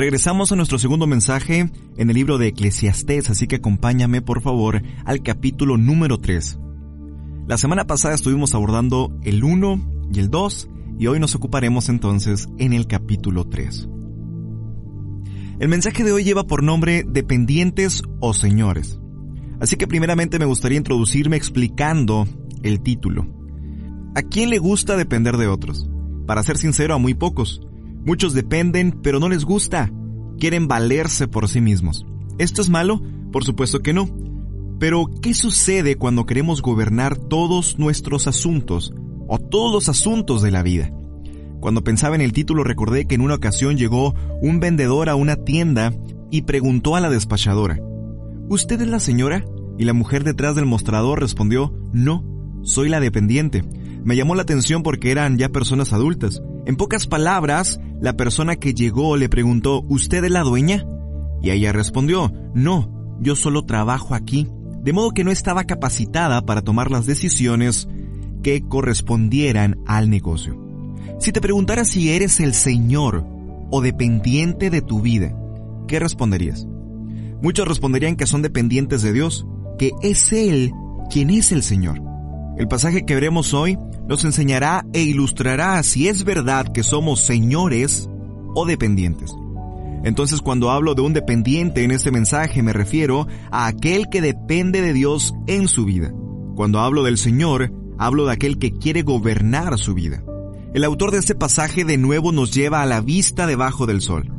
Regresamos a nuestro segundo mensaje en el libro de Eclesiastés, así que acompáñame por favor al capítulo número 3. La semana pasada estuvimos abordando el 1 y el 2 y hoy nos ocuparemos entonces en el capítulo 3. El mensaje de hoy lleva por nombre dependientes o señores. Así que primeramente me gustaría introducirme explicando el título. ¿A quién le gusta depender de otros? Para ser sincero, a muy pocos. Muchos dependen, pero no les gusta. Quieren valerse por sí mismos. ¿Esto es malo? Por supuesto que no. Pero, ¿qué sucede cuando queremos gobernar todos nuestros asuntos o todos los asuntos de la vida? Cuando pensaba en el título recordé que en una ocasión llegó un vendedor a una tienda y preguntó a la despachadora, ¿Usted es la señora? Y la mujer detrás del mostrador respondió, no, soy la dependiente. Me llamó la atención porque eran ya personas adultas. En pocas palabras, la persona que llegó le preguntó, ¿usted es la dueña? Y ella respondió, no, yo solo trabajo aquí. De modo que no estaba capacitada para tomar las decisiones que correspondieran al negocio. Si te preguntara si eres el Señor o dependiente de tu vida, ¿qué responderías? Muchos responderían que son dependientes de Dios, que es Él quien es el Señor. El pasaje que veremos hoy nos enseñará e ilustrará si es verdad que somos señores o dependientes. Entonces cuando hablo de un dependiente en este mensaje me refiero a aquel que depende de Dios en su vida. Cuando hablo del Señor, hablo de aquel que quiere gobernar su vida. El autor de este pasaje de nuevo nos lleva a la vista debajo del sol.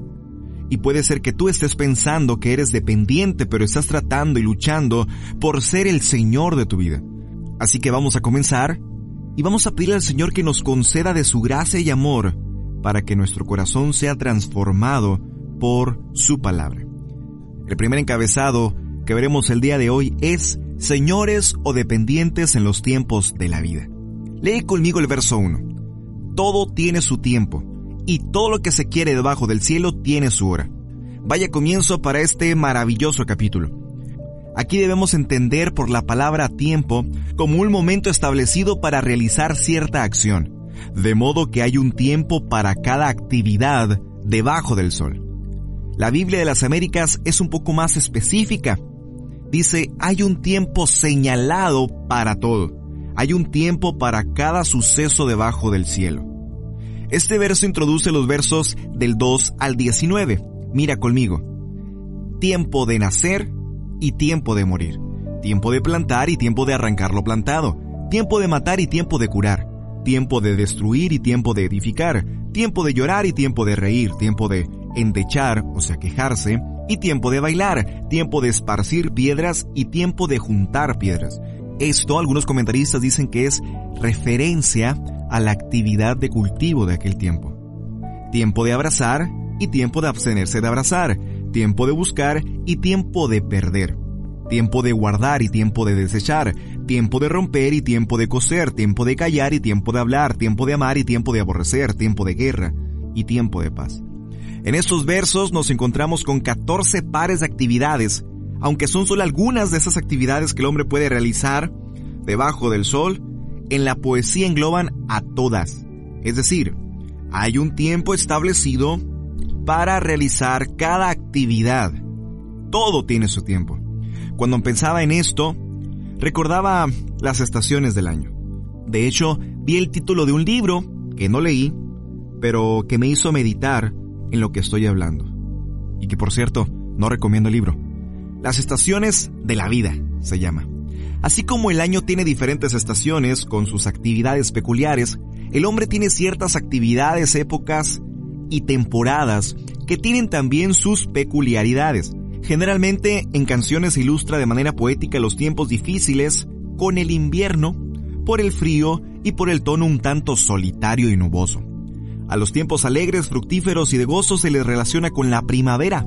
Y puede ser que tú estés pensando que eres dependiente, pero estás tratando y luchando por ser el Señor de tu vida. Así que vamos a comenzar y vamos a pedirle al Señor que nos conceda de su gracia y amor para que nuestro corazón sea transformado por su palabra. El primer encabezado que veremos el día de hoy es señores o dependientes en los tiempos de la vida. Lee conmigo el verso 1. Todo tiene su tiempo y todo lo que se quiere debajo del cielo tiene su hora. Vaya comienzo para este maravilloso capítulo. Aquí debemos entender por la palabra tiempo como un momento establecido para realizar cierta acción, de modo que hay un tiempo para cada actividad debajo del sol. La Biblia de las Américas es un poco más específica. Dice, hay un tiempo señalado para todo. Hay un tiempo para cada suceso debajo del cielo. Este verso introduce los versos del 2 al 19. Mira conmigo. Tiempo de nacer y tiempo de morir. Tiempo de plantar y tiempo de arrancar lo plantado. Tiempo de matar y tiempo de curar. Tiempo de destruir y tiempo de edificar. Tiempo de llorar y tiempo de reír. Tiempo de endechar, o sea, quejarse. Y tiempo de bailar. Tiempo de esparcir piedras y tiempo de juntar piedras. Esto algunos comentaristas dicen que es referencia a la actividad de cultivo de aquel tiempo. Tiempo de abrazar y tiempo de abstenerse de abrazar, tiempo de buscar y tiempo de perder, tiempo de guardar y tiempo de desechar, tiempo de romper y tiempo de coser, tiempo de callar y tiempo de hablar, tiempo de amar y tiempo de aborrecer, tiempo de guerra y tiempo de paz. En estos versos nos encontramos con 14 pares de actividades, aunque son solo algunas de esas actividades que el hombre puede realizar debajo del sol en la poesía engloban a todas. Es decir, hay un tiempo establecido para realizar cada actividad. Todo tiene su tiempo. Cuando pensaba en esto, recordaba las estaciones del año. De hecho, vi el título de un libro que no leí, pero que me hizo meditar en lo que estoy hablando. Y que por cierto, no recomiendo el libro. Las estaciones de la vida se llama. Así como el año tiene diferentes estaciones con sus actividades peculiares, el hombre tiene ciertas actividades, épocas y temporadas que tienen también sus peculiaridades. Generalmente en canciones ilustra de manera poética los tiempos difíciles con el invierno, por el frío y por el tono un tanto solitario y nuboso. A los tiempos alegres, fructíferos y de gozo se les relaciona con la primavera.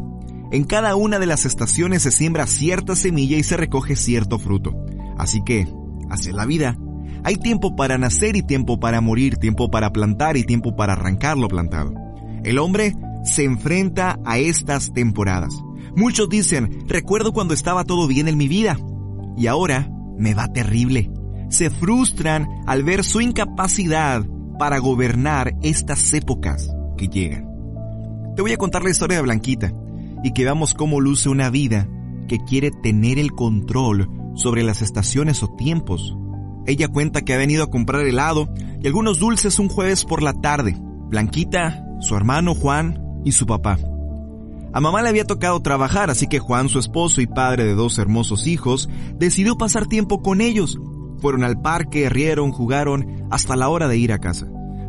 En cada una de las estaciones se siembra cierta semilla y se recoge cierto fruto. Así que, hacia la vida, hay tiempo para nacer y tiempo para morir, tiempo para plantar y tiempo para arrancar lo plantado. El hombre se enfrenta a estas temporadas. Muchos dicen, recuerdo cuando estaba todo bien en mi vida y ahora me va terrible. Se frustran al ver su incapacidad para gobernar estas épocas que llegan. Te voy a contar la historia de Blanquita y que veamos cómo luce una vida que quiere tener el control sobre las estaciones o tiempos. Ella cuenta que ha venido a comprar helado y algunos dulces un jueves por la tarde. Blanquita, su hermano Juan y su papá. A mamá le había tocado trabajar, así que Juan, su esposo y padre de dos hermosos hijos, decidió pasar tiempo con ellos. Fueron al parque, rieron, jugaron, hasta la hora de ir a casa.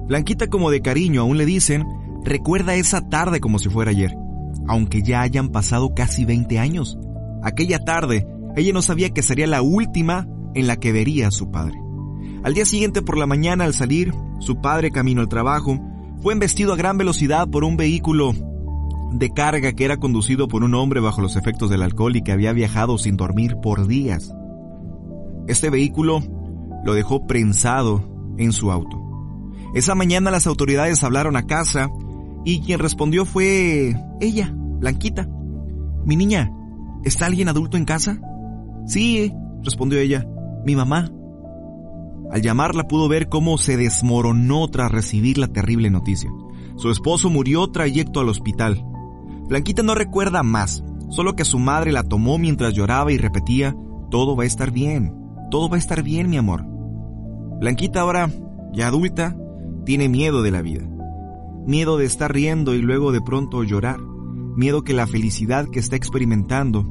Blanquita como de cariño aún le dicen, recuerda esa tarde como si fuera ayer, aunque ya hayan pasado casi 20 años. Aquella tarde, ella no sabía que sería la última en la que vería a su padre. Al día siguiente por la mañana al salir, su padre camino al trabajo, fue embestido a gran velocidad por un vehículo de carga que era conducido por un hombre bajo los efectos del alcohol y que había viajado sin dormir por días. Este vehículo lo dejó prensado en su auto. Esa mañana las autoridades hablaron a casa y quien respondió fue ella, Blanquita. Mi niña, ¿está alguien adulto en casa? Sí, respondió ella, mi mamá. Al llamarla pudo ver cómo se desmoronó tras recibir la terrible noticia. Su esposo murió trayecto al hospital. Blanquita no recuerda más, solo que su madre la tomó mientras lloraba y repetía, todo va a estar bien, todo va a estar bien, mi amor. Blanquita ahora, ya adulta, tiene miedo de la vida. Miedo de estar riendo y luego de pronto llorar. Miedo que la felicidad que está experimentando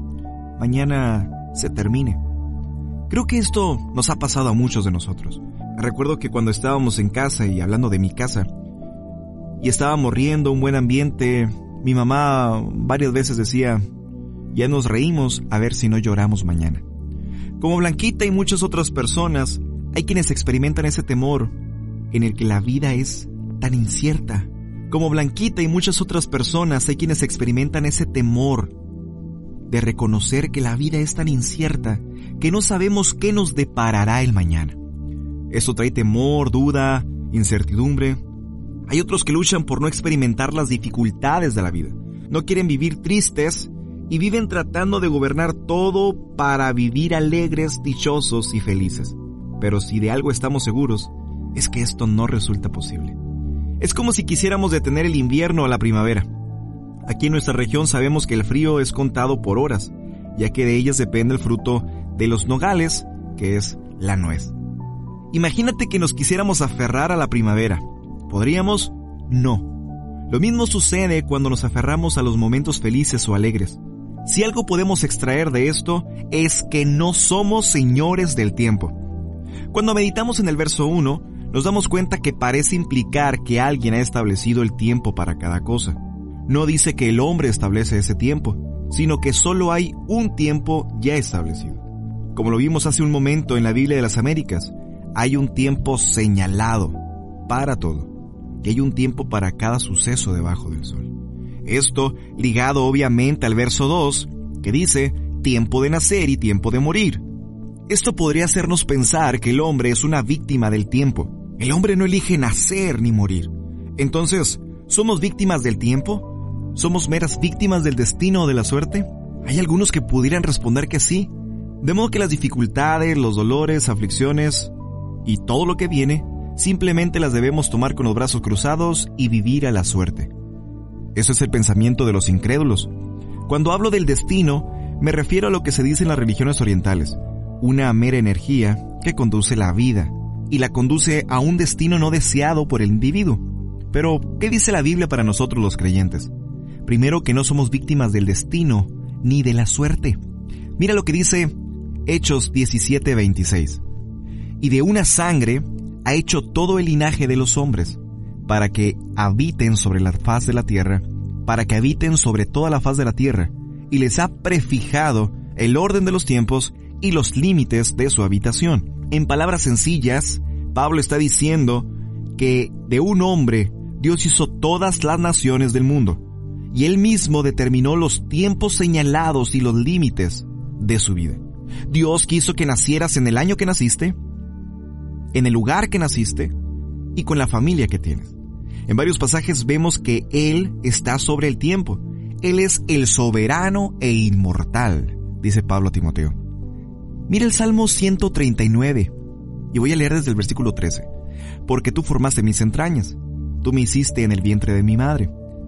mañana se termine. Creo que esto nos ha pasado a muchos de nosotros. Recuerdo que cuando estábamos en casa y hablando de mi casa, y estábamos riendo, un buen ambiente, mi mamá varias veces decía, ya nos reímos a ver si no lloramos mañana. Como Blanquita y muchas otras personas, hay quienes experimentan ese temor en el que la vida es tan incierta. Como Blanquita y muchas otras personas, hay quienes experimentan ese temor de reconocer que la vida es tan incierta que no sabemos qué nos deparará el mañana. Eso trae temor, duda, incertidumbre, hay otros que luchan por no experimentar las dificultades de la vida. No quieren vivir tristes y viven tratando de gobernar todo para vivir alegres, dichosos y felices. Pero si de algo estamos seguros, es que esto no resulta posible. Es como si quisiéramos detener el invierno o la primavera. Aquí en nuestra región sabemos que el frío es contado por horas, ya que de ellas depende el fruto de los nogales, que es la nuez. Imagínate que nos quisiéramos aferrar a la primavera, ¿Podríamos? No. Lo mismo sucede cuando nos aferramos a los momentos felices o alegres. Si algo podemos extraer de esto es que no somos señores del tiempo. Cuando meditamos en el verso 1, nos damos cuenta que parece implicar que alguien ha establecido el tiempo para cada cosa. No dice que el hombre establece ese tiempo, sino que solo hay un tiempo ya establecido. Como lo vimos hace un momento en la Biblia de las Américas, hay un tiempo señalado para todo que hay un tiempo para cada suceso debajo del sol. Esto ligado obviamente al verso 2, que dice tiempo de nacer y tiempo de morir. Esto podría hacernos pensar que el hombre es una víctima del tiempo. El hombre no elige nacer ni morir. Entonces, ¿somos víctimas del tiempo? ¿Somos meras víctimas del destino o de la suerte? Hay algunos que pudieran responder que sí. De modo que las dificultades, los dolores, aflicciones y todo lo que viene simplemente las debemos tomar con los brazos cruzados y vivir a la suerte. Eso es el pensamiento de los incrédulos. Cuando hablo del destino, me refiero a lo que se dice en las religiones orientales, una mera energía que conduce la vida y la conduce a un destino no deseado por el individuo. Pero, ¿qué dice la Biblia para nosotros los creyentes? Primero que no somos víctimas del destino ni de la suerte. Mira lo que dice Hechos 17:26. Y de una sangre ha hecho todo el linaje de los hombres, para que habiten sobre la faz de la tierra, para que habiten sobre toda la faz de la tierra, y les ha prefijado el orden de los tiempos y los límites de su habitación. En palabras sencillas, Pablo está diciendo que de un hombre Dios hizo todas las naciones del mundo, y él mismo determinó los tiempos señalados y los límites de su vida. Dios quiso que nacieras en el año que naciste, en el lugar que naciste y con la familia que tienes. En varios pasajes vemos que Él está sobre el tiempo. Él es el soberano e inmortal, dice Pablo a Timoteo. Mira el Salmo 139 y voy a leer desde el versículo 13. Porque tú formaste mis entrañas, tú me hiciste en el vientre de mi madre.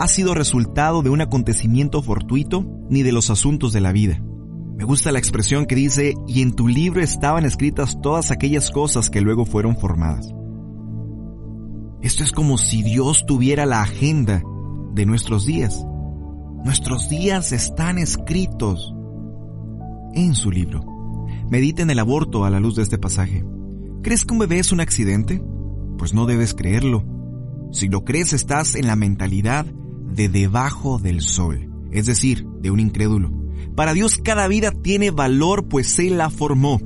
ha sido resultado de un acontecimiento fortuito ni de los asuntos de la vida. Me gusta la expresión que dice, y en tu libro estaban escritas todas aquellas cosas que luego fueron formadas. Esto es como si Dios tuviera la agenda de nuestros días. Nuestros días están escritos en su libro. Medita en el aborto a la luz de este pasaje. ¿Crees que un bebé es un accidente? Pues no debes creerlo. Si lo crees estás en la mentalidad de debajo del sol, es decir, de un incrédulo. Para Dios cada vida tiene valor pues Él la formó,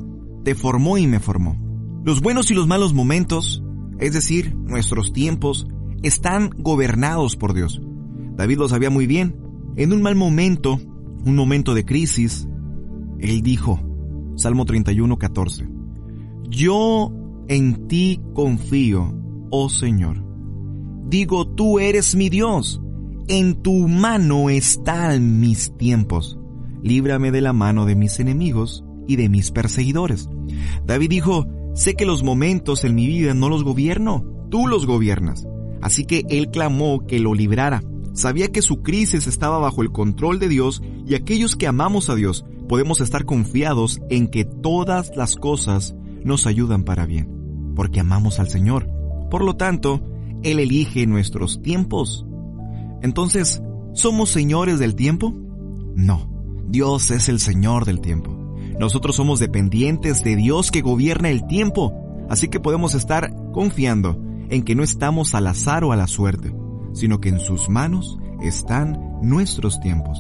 te formó y me formó. Los buenos y los malos momentos, es decir, nuestros tiempos, están gobernados por Dios. David lo sabía muy bien. En un mal momento, un momento de crisis, Él dijo, Salmo 31, 14, Yo en ti confío, oh Señor. Digo, tú eres mi Dios. En tu mano están mis tiempos líbrame de la mano de mis enemigos y de mis perseguidores. David dijo, sé que los momentos en mi vida no los gobierno, tú los gobiernas. Así que él clamó que lo librara. Sabía que su crisis estaba bajo el control de Dios y aquellos que amamos a Dios podemos estar confiados en que todas las cosas nos ayudan para bien, porque amamos al Señor. Por lo tanto, Él elige nuestros tiempos. Entonces, ¿somos señores del tiempo? No. Dios es el Señor del tiempo. Nosotros somos dependientes de Dios que gobierna el tiempo, así que podemos estar confiando en que no estamos al azar o a la suerte, sino que en sus manos están nuestros tiempos.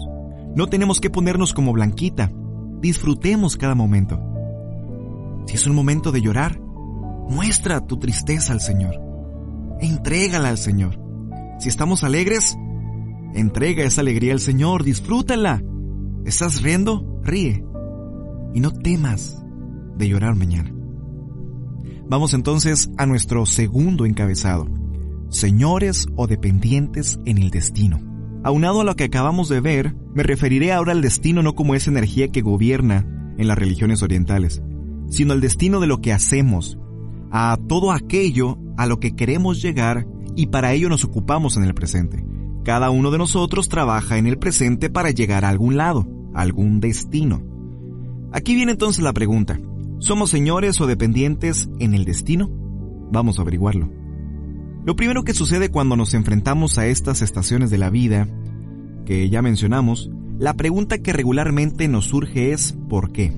No tenemos que ponernos como blanquita, disfrutemos cada momento. Si es un momento de llorar, muestra tu tristeza al Señor. Entrégala al Señor. Si estamos alegres, entrega esa alegría al Señor, disfrútala. ¿Estás riendo? Ríe. Y no temas de llorar mañana. Vamos entonces a nuestro segundo encabezado. Señores o dependientes en el destino. Aunado a lo que acabamos de ver, me referiré ahora al destino no como esa energía que gobierna en las religiones orientales, sino al destino de lo que hacemos, a todo aquello a lo que queremos llegar y para ello nos ocupamos en el presente. Cada uno de nosotros trabaja en el presente para llegar a algún lado, a algún destino. Aquí viene entonces la pregunta, ¿somos señores o dependientes en el destino? Vamos a averiguarlo. Lo primero que sucede cuando nos enfrentamos a estas estaciones de la vida, que ya mencionamos, la pregunta que regularmente nos surge es ¿por qué?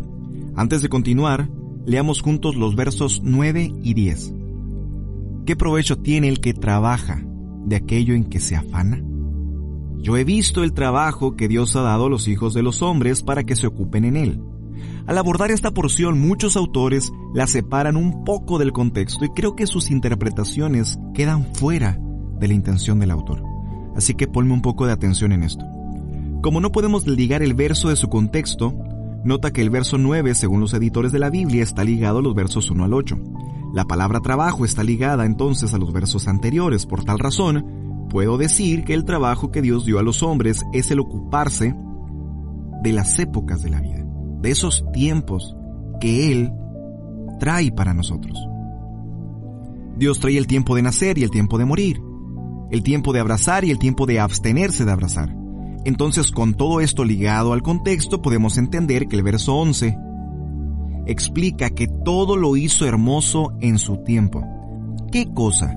Antes de continuar, leamos juntos los versos 9 y 10. ¿Qué provecho tiene el que trabaja de aquello en que se afana? Yo he visto el trabajo que Dios ha dado a los hijos de los hombres para que se ocupen en él. Al abordar esta porción, muchos autores la separan un poco del contexto y creo que sus interpretaciones quedan fuera de la intención del autor. Así que ponme un poco de atención en esto. Como no podemos ligar el verso de su contexto, nota que el verso 9, según los editores de la Biblia, está ligado a los versos 1 al 8. La palabra trabajo está ligada entonces a los versos anteriores. Por tal razón, Puedo decir que el trabajo que Dios dio a los hombres es el ocuparse de las épocas de la vida, de esos tiempos que Él trae para nosotros. Dios trae el tiempo de nacer y el tiempo de morir, el tiempo de abrazar y el tiempo de abstenerse de abrazar. Entonces, con todo esto ligado al contexto, podemos entender que el verso 11 explica que todo lo hizo hermoso en su tiempo. ¿Qué cosa?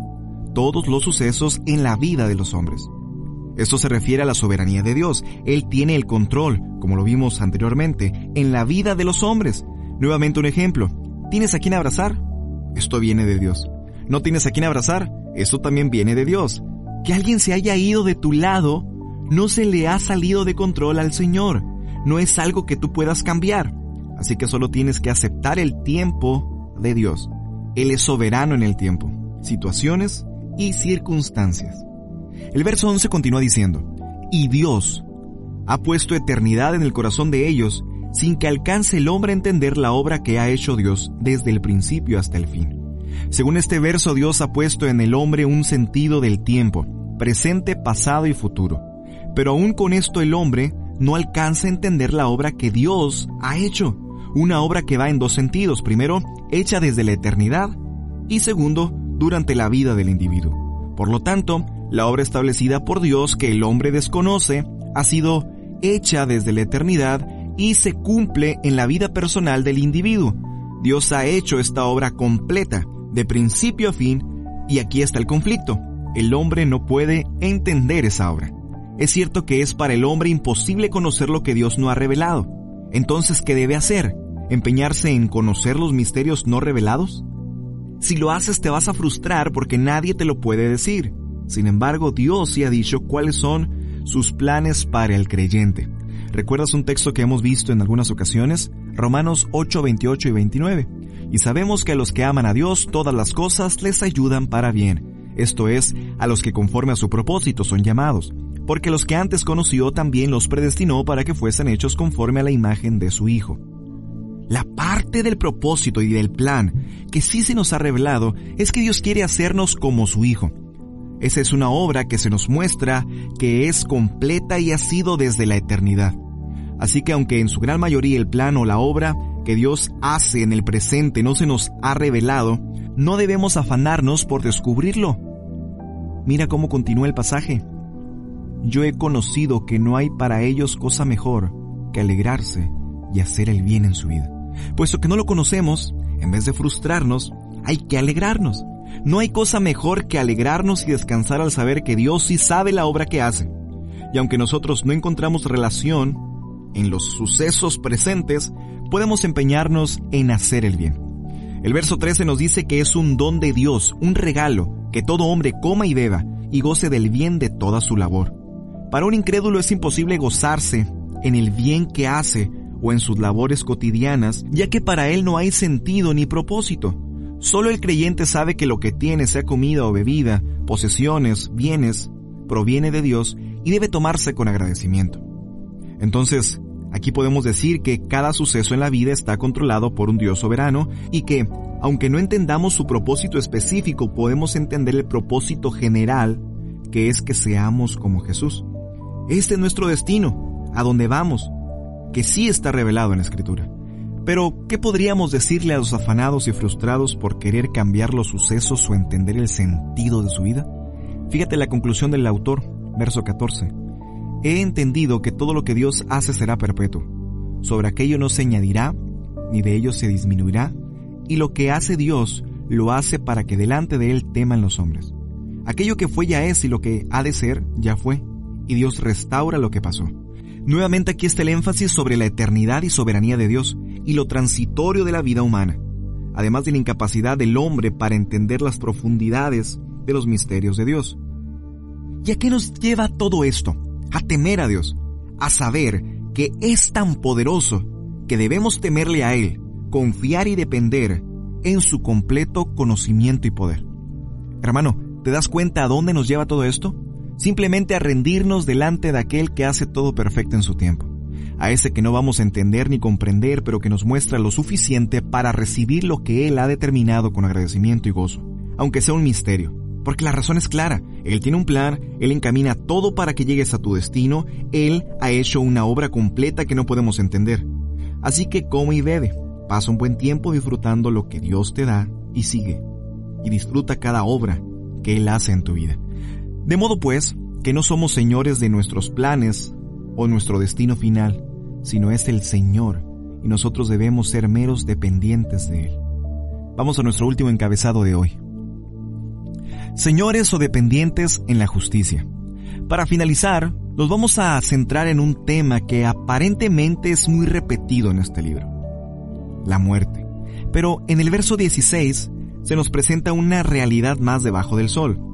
Todos los sucesos en la vida de los hombres. Esto se refiere a la soberanía de Dios. Él tiene el control, como lo vimos anteriormente, en la vida de los hombres. Nuevamente un ejemplo. ¿Tienes a quien abrazar? Esto viene de Dios. ¿No tienes a quien abrazar? Esto también viene de Dios. Que alguien se haya ido de tu lado no se le ha salido de control al Señor. No es algo que tú puedas cambiar. Así que solo tienes que aceptar el tiempo de Dios. Él es soberano en el tiempo. Situaciones y circunstancias. El verso 11 continúa diciendo, y Dios ha puesto eternidad en el corazón de ellos sin que alcance el hombre a entender la obra que ha hecho Dios desde el principio hasta el fin. Según este verso, Dios ha puesto en el hombre un sentido del tiempo, presente, pasado y futuro. Pero aún con esto el hombre no alcanza a entender la obra que Dios ha hecho. Una obra que va en dos sentidos. Primero, hecha desde la eternidad y segundo, durante la vida del individuo. Por lo tanto, la obra establecida por Dios que el hombre desconoce ha sido hecha desde la eternidad y se cumple en la vida personal del individuo. Dios ha hecho esta obra completa, de principio a fin, y aquí está el conflicto. El hombre no puede entender esa obra. Es cierto que es para el hombre imposible conocer lo que Dios no ha revelado. Entonces, ¿qué debe hacer? ¿Empeñarse en conocer los misterios no revelados? Si lo haces te vas a frustrar porque nadie te lo puede decir. Sin embargo, Dios sí ha dicho cuáles son sus planes para el creyente. ¿Recuerdas un texto que hemos visto en algunas ocasiones? Romanos 8, 28 y 29. Y sabemos que a los que aman a Dios todas las cosas les ayudan para bien. Esto es, a los que conforme a su propósito son llamados. Porque los que antes conoció también los predestinó para que fuesen hechos conforme a la imagen de su Hijo. La parte del propósito y del plan que sí se nos ha revelado es que Dios quiere hacernos como su Hijo esa es una obra que se nos muestra que es completa y ha sido desde la eternidad. Así que aunque en su gran mayoría el plan o la obra que Dios hace en el presente no se nos ha revelado, no debemos afanarnos por descubrirlo. Mira cómo continúa el pasaje. Yo he conocido que no hay para ellos cosa mejor que alegrarse y hacer el bien en su vida. Puesto que no lo conocemos, en vez de frustrarnos, hay que alegrarnos. No hay cosa mejor que alegrarnos y descansar al saber que Dios sí sabe la obra que hace. Y aunque nosotros no encontramos relación en los sucesos presentes, podemos empeñarnos en hacer el bien. El verso 13 nos dice que es un don de Dios, un regalo, que todo hombre coma y beba y goce del bien de toda su labor. Para un incrédulo es imposible gozarse en el bien que hace o en sus labores cotidianas, ya que para él no hay sentido ni propósito. Solo el creyente sabe que lo que tiene, sea comida o bebida, posesiones, bienes, proviene de Dios y debe tomarse con agradecimiento. Entonces, aquí podemos decir que cada suceso en la vida está controlado por un Dios soberano y que, aunque no entendamos su propósito específico, podemos entender el propósito general, que es que seamos como Jesús. Este es nuestro destino, a donde vamos, que sí está revelado en la Escritura. Pero, ¿qué podríamos decirle a los afanados y frustrados por querer cambiar los sucesos o entender el sentido de su vida? Fíjate la conclusión del autor, verso 14. He entendido que todo lo que Dios hace será perpetuo. Sobre aquello no se añadirá, ni de ello se disminuirá, y lo que hace Dios lo hace para que delante de Él teman los hombres. Aquello que fue ya es y lo que ha de ser ya fue, y Dios restaura lo que pasó. Nuevamente aquí está el énfasis sobre la eternidad y soberanía de Dios y lo transitorio de la vida humana, además de la incapacidad del hombre para entender las profundidades de los misterios de Dios. ¿Y a qué nos lleva todo esto? A temer a Dios, a saber que es tan poderoso que debemos temerle a Él, confiar y depender en su completo conocimiento y poder. Hermano, ¿te das cuenta a dónde nos lleva todo esto? Simplemente a rendirnos delante de aquel que hace todo perfecto en su tiempo, a ese que no vamos a entender ni comprender, pero que nos muestra lo suficiente para recibir lo que Él ha determinado con agradecimiento y gozo, aunque sea un misterio. Porque la razón es clara, Él tiene un plan, Él encamina todo para que llegues a tu destino, Él ha hecho una obra completa que no podemos entender. Así que come y bebe, pasa un buen tiempo disfrutando lo que Dios te da y sigue, y disfruta cada obra que Él hace en tu vida. De modo pues, que no somos señores de nuestros planes o nuestro destino final, sino es el Señor, y nosotros debemos ser meros dependientes de Él. Vamos a nuestro último encabezado de hoy. Señores o dependientes en la justicia. Para finalizar, nos vamos a centrar en un tema que aparentemente es muy repetido en este libro. La muerte. Pero en el verso 16 se nos presenta una realidad más debajo del sol.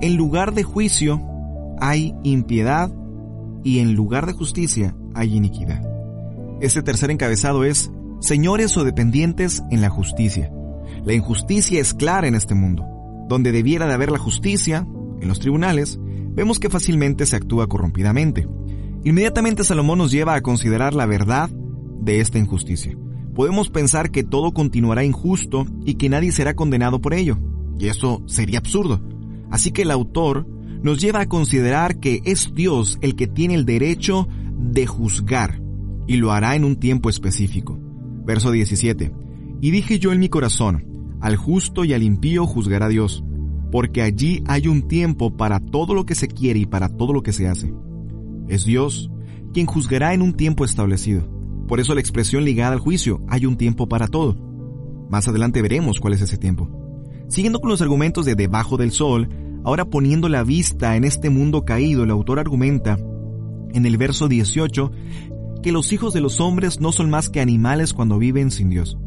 En lugar de juicio hay impiedad y en lugar de justicia hay iniquidad. Este tercer encabezado es señores o dependientes en la justicia. La injusticia es clara en este mundo. Donde debiera de haber la justicia, en los tribunales, vemos que fácilmente se actúa corrompidamente. Inmediatamente Salomón nos lleva a considerar la verdad de esta injusticia. Podemos pensar que todo continuará injusto y que nadie será condenado por ello, y eso sería absurdo. Así que el autor nos lleva a considerar que es Dios el que tiene el derecho de juzgar, y lo hará en un tiempo específico. Verso 17. Y dije yo en mi corazón, al justo y al impío juzgará Dios, porque allí hay un tiempo para todo lo que se quiere y para todo lo que se hace. Es Dios quien juzgará en un tiempo establecido. Por eso la expresión ligada al juicio, hay un tiempo para todo. Más adelante veremos cuál es ese tiempo. Siguiendo con los argumentos de debajo del sol, ahora poniendo la vista en este mundo caído, el autor argumenta en el verso 18 que los hijos de los hombres no son más que animales cuando viven sin Dios.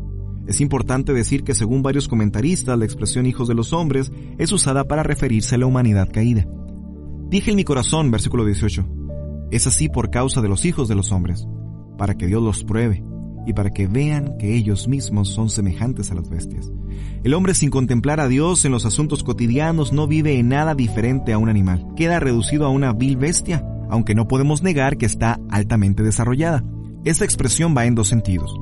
Es importante decir que según varios comentaristas la expresión hijos de los hombres es usada para referirse a la humanidad caída. Dije en mi corazón, versículo 18, es así por causa de los hijos de los hombres, para que Dios los pruebe y para que vean que ellos mismos son semejantes a las bestias. El hombre sin contemplar a Dios en los asuntos cotidianos no vive en nada diferente a un animal. Queda reducido a una vil bestia, aunque no podemos negar que está altamente desarrollada. Esta expresión va en dos sentidos.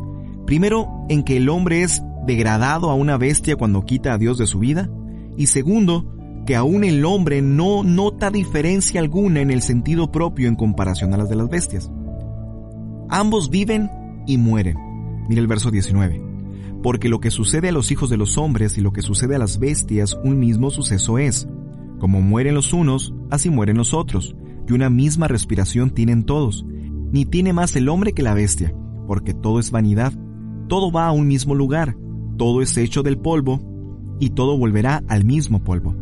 Primero, en que el hombre es degradado a una bestia cuando quita a Dios de su vida. Y segundo, que aún el hombre no nota diferencia alguna en el sentido propio en comparación a las de las bestias. Ambos viven y mueren. Mira el verso 19. Porque lo que sucede a los hijos de los hombres y lo que sucede a las bestias, un mismo suceso es. Como mueren los unos, así mueren los otros, y una misma respiración tienen todos. Ni tiene más el hombre que la bestia, porque todo es vanidad, todo va a un mismo lugar, todo es hecho del polvo, y todo volverá al mismo polvo.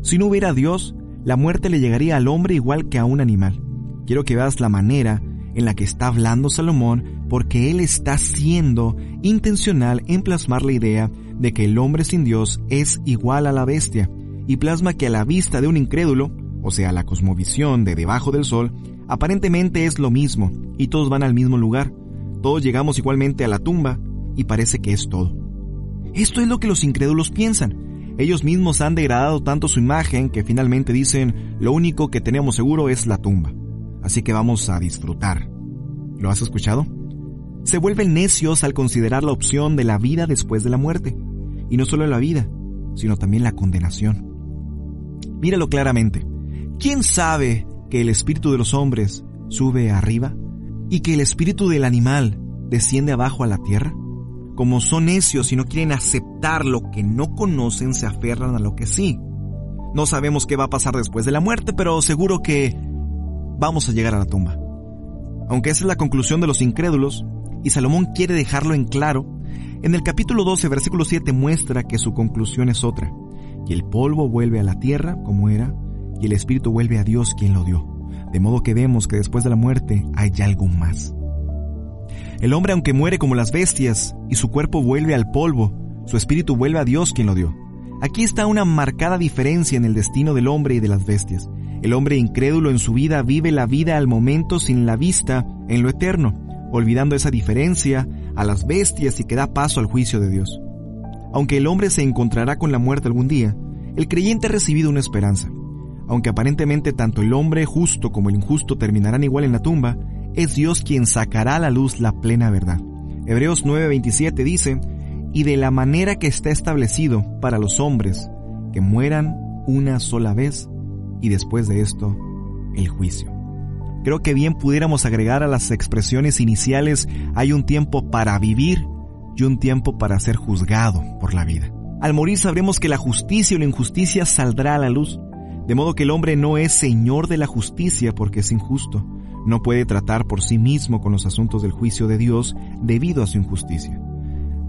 Si no hubiera Dios, la muerte le llegaría al hombre igual que a un animal. Quiero que veas la manera en la que está hablando Salomón porque él está siendo intencional en plasmar la idea de que el hombre sin Dios es igual a la bestia y plasma que a la vista de un incrédulo, o sea, la cosmovisión de debajo del sol, aparentemente es lo mismo y todos van al mismo lugar. Todos llegamos igualmente a la tumba y parece que es todo. Esto es lo que los incrédulos piensan ellos mismos han degradado tanto su imagen que finalmente dicen, lo único que tenemos seguro es la tumba. Así que vamos a disfrutar. ¿Lo has escuchado? Se vuelven necios al considerar la opción de la vida después de la muerte. Y no solo la vida, sino también la condenación. Míralo claramente. ¿Quién sabe que el espíritu de los hombres sube arriba y que el espíritu del animal desciende abajo a la tierra? Como son necios y no quieren aceptar lo que no conocen, se aferran a lo que sí. No sabemos qué va a pasar después de la muerte, pero seguro que vamos a llegar a la tumba. Aunque esa es la conclusión de los incrédulos, y Salomón quiere dejarlo en claro, en el capítulo 12, versículo 7 muestra que su conclusión es otra, y el polvo vuelve a la tierra como era, y el espíritu vuelve a Dios quien lo dio. De modo que vemos que después de la muerte hay algo más. El hombre aunque muere como las bestias y su cuerpo vuelve al polvo, su espíritu vuelve a Dios quien lo dio. Aquí está una marcada diferencia en el destino del hombre y de las bestias. El hombre incrédulo en su vida vive la vida al momento sin la vista en lo eterno, olvidando esa diferencia a las bestias y que da paso al juicio de Dios. Aunque el hombre se encontrará con la muerte algún día, el creyente ha recibido una esperanza. Aunque aparentemente tanto el hombre justo como el injusto terminarán igual en la tumba, es Dios quien sacará a la luz la plena verdad. Hebreos 9:27 dice, y de la manera que está establecido para los hombres, que mueran una sola vez y después de esto, el juicio. Creo que bien pudiéramos agregar a las expresiones iniciales, hay un tiempo para vivir y un tiempo para ser juzgado por la vida. Al morir sabremos que la justicia o la injusticia saldrá a la luz, de modo que el hombre no es señor de la justicia porque es injusto, no puede tratar por sí mismo con los asuntos del juicio de Dios debido a su injusticia.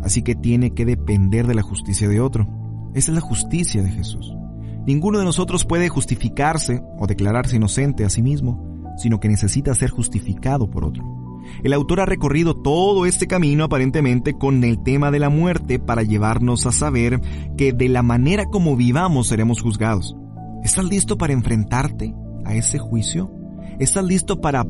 Así que tiene que depender de la justicia de otro. Esa es la justicia de Jesús. Ninguno de nosotros puede justificarse o declararse inocente a sí mismo, sino que necesita ser justificado por otro. El autor ha recorrido todo este camino aparentemente con el tema de la muerte para llevarnos a saber que de la manera como vivamos seremos juzgados. ¿Estás listo para enfrentarte a ese juicio? ¿Estás listo para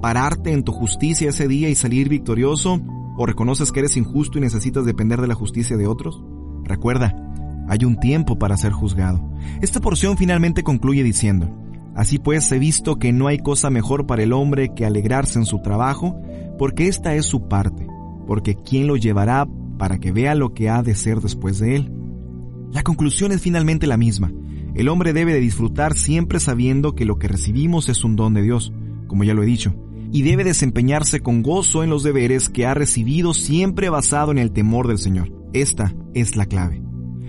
pararte en tu justicia ese día y salir victorioso? ¿O reconoces que eres injusto y necesitas depender de la justicia de otros? Recuerda, hay un tiempo para ser juzgado. Esta porción finalmente concluye diciendo, Así pues, he visto que no hay cosa mejor para el hombre que alegrarse en su trabajo, porque esta es su parte, porque ¿quién lo llevará para que vea lo que ha de ser después de él? La conclusión es finalmente la misma. El hombre debe de disfrutar siempre sabiendo que lo que recibimos es un don de Dios, como ya lo he dicho, y debe desempeñarse con gozo en los deberes que ha recibido siempre basado en el temor del Señor. Esta es la clave.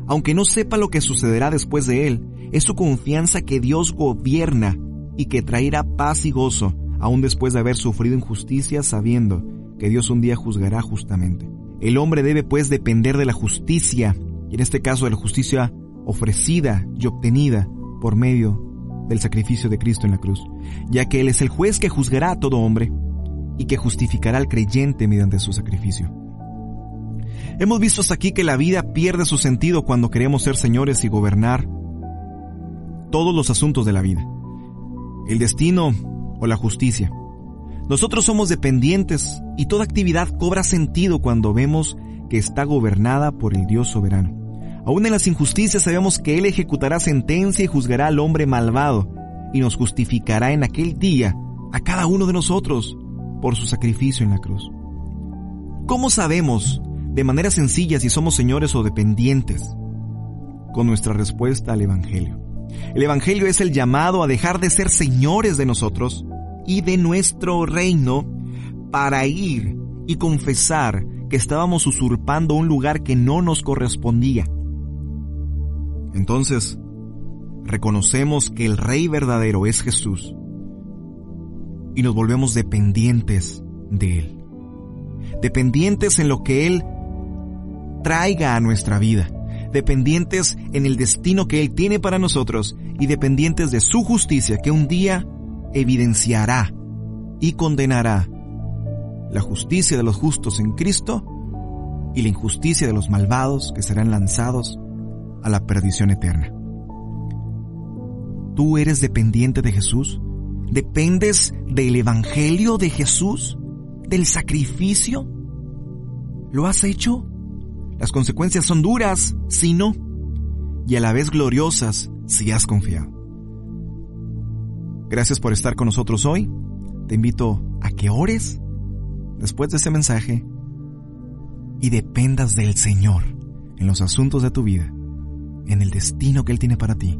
Aunque no sepa lo que sucederá después de él, es su confianza que Dios gobierna y que traerá paz y gozo, aun después de haber sufrido injusticia sabiendo que Dios un día juzgará justamente. El hombre debe pues depender de la justicia, y en este caso de la justicia ofrecida y obtenida por medio del sacrificio de Cristo en la cruz, ya que Él es el juez que juzgará a todo hombre y que justificará al creyente mediante su sacrificio. Hemos visto hasta aquí que la vida pierde su sentido cuando queremos ser señores y gobernar todos los asuntos de la vida, el destino o la justicia. Nosotros somos dependientes y toda actividad cobra sentido cuando vemos que está gobernada por el Dios soberano. Aún en las injusticias sabemos que Él ejecutará sentencia y juzgará al hombre malvado y nos justificará en aquel día a cada uno de nosotros por su sacrificio en la cruz. ¿Cómo sabemos de manera sencilla si somos señores o dependientes? Con nuestra respuesta al Evangelio. El Evangelio es el llamado a dejar de ser señores de nosotros y de nuestro reino para ir y confesar que estábamos usurpando un lugar que no nos correspondía. Entonces, reconocemos que el Rey verdadero es Jesús y nos volvemos dependientes de Él. Dependientes en lo que Él traiga a nuestra vida dependientes en el destino que Él tiene para nosotros y dependientes de su justicia que un día evidenciará y condenará la justicia de los justos en Cristo y la injusticia de los malvados que serán lanzados a la perdición eterna. ¿Tú eres dependiente de Jesús? ¿Dependes del Evangelio de Jesús? ¿Del sacrificio? ¿Lo has hecho? Las consecuencias son duras si no, y a la vez gloriosas si has confiado. Gracias por estar con nosotros hoy. Te invito a que ores después de este mensaje y dependas del Señor en los asuntos de tu vida, en el destino que Él tiene para ti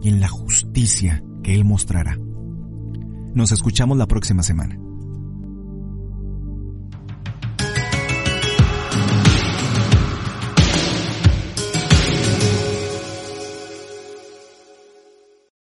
y en la justicia que Él mostrará. Nos escuchamos la próxima semana.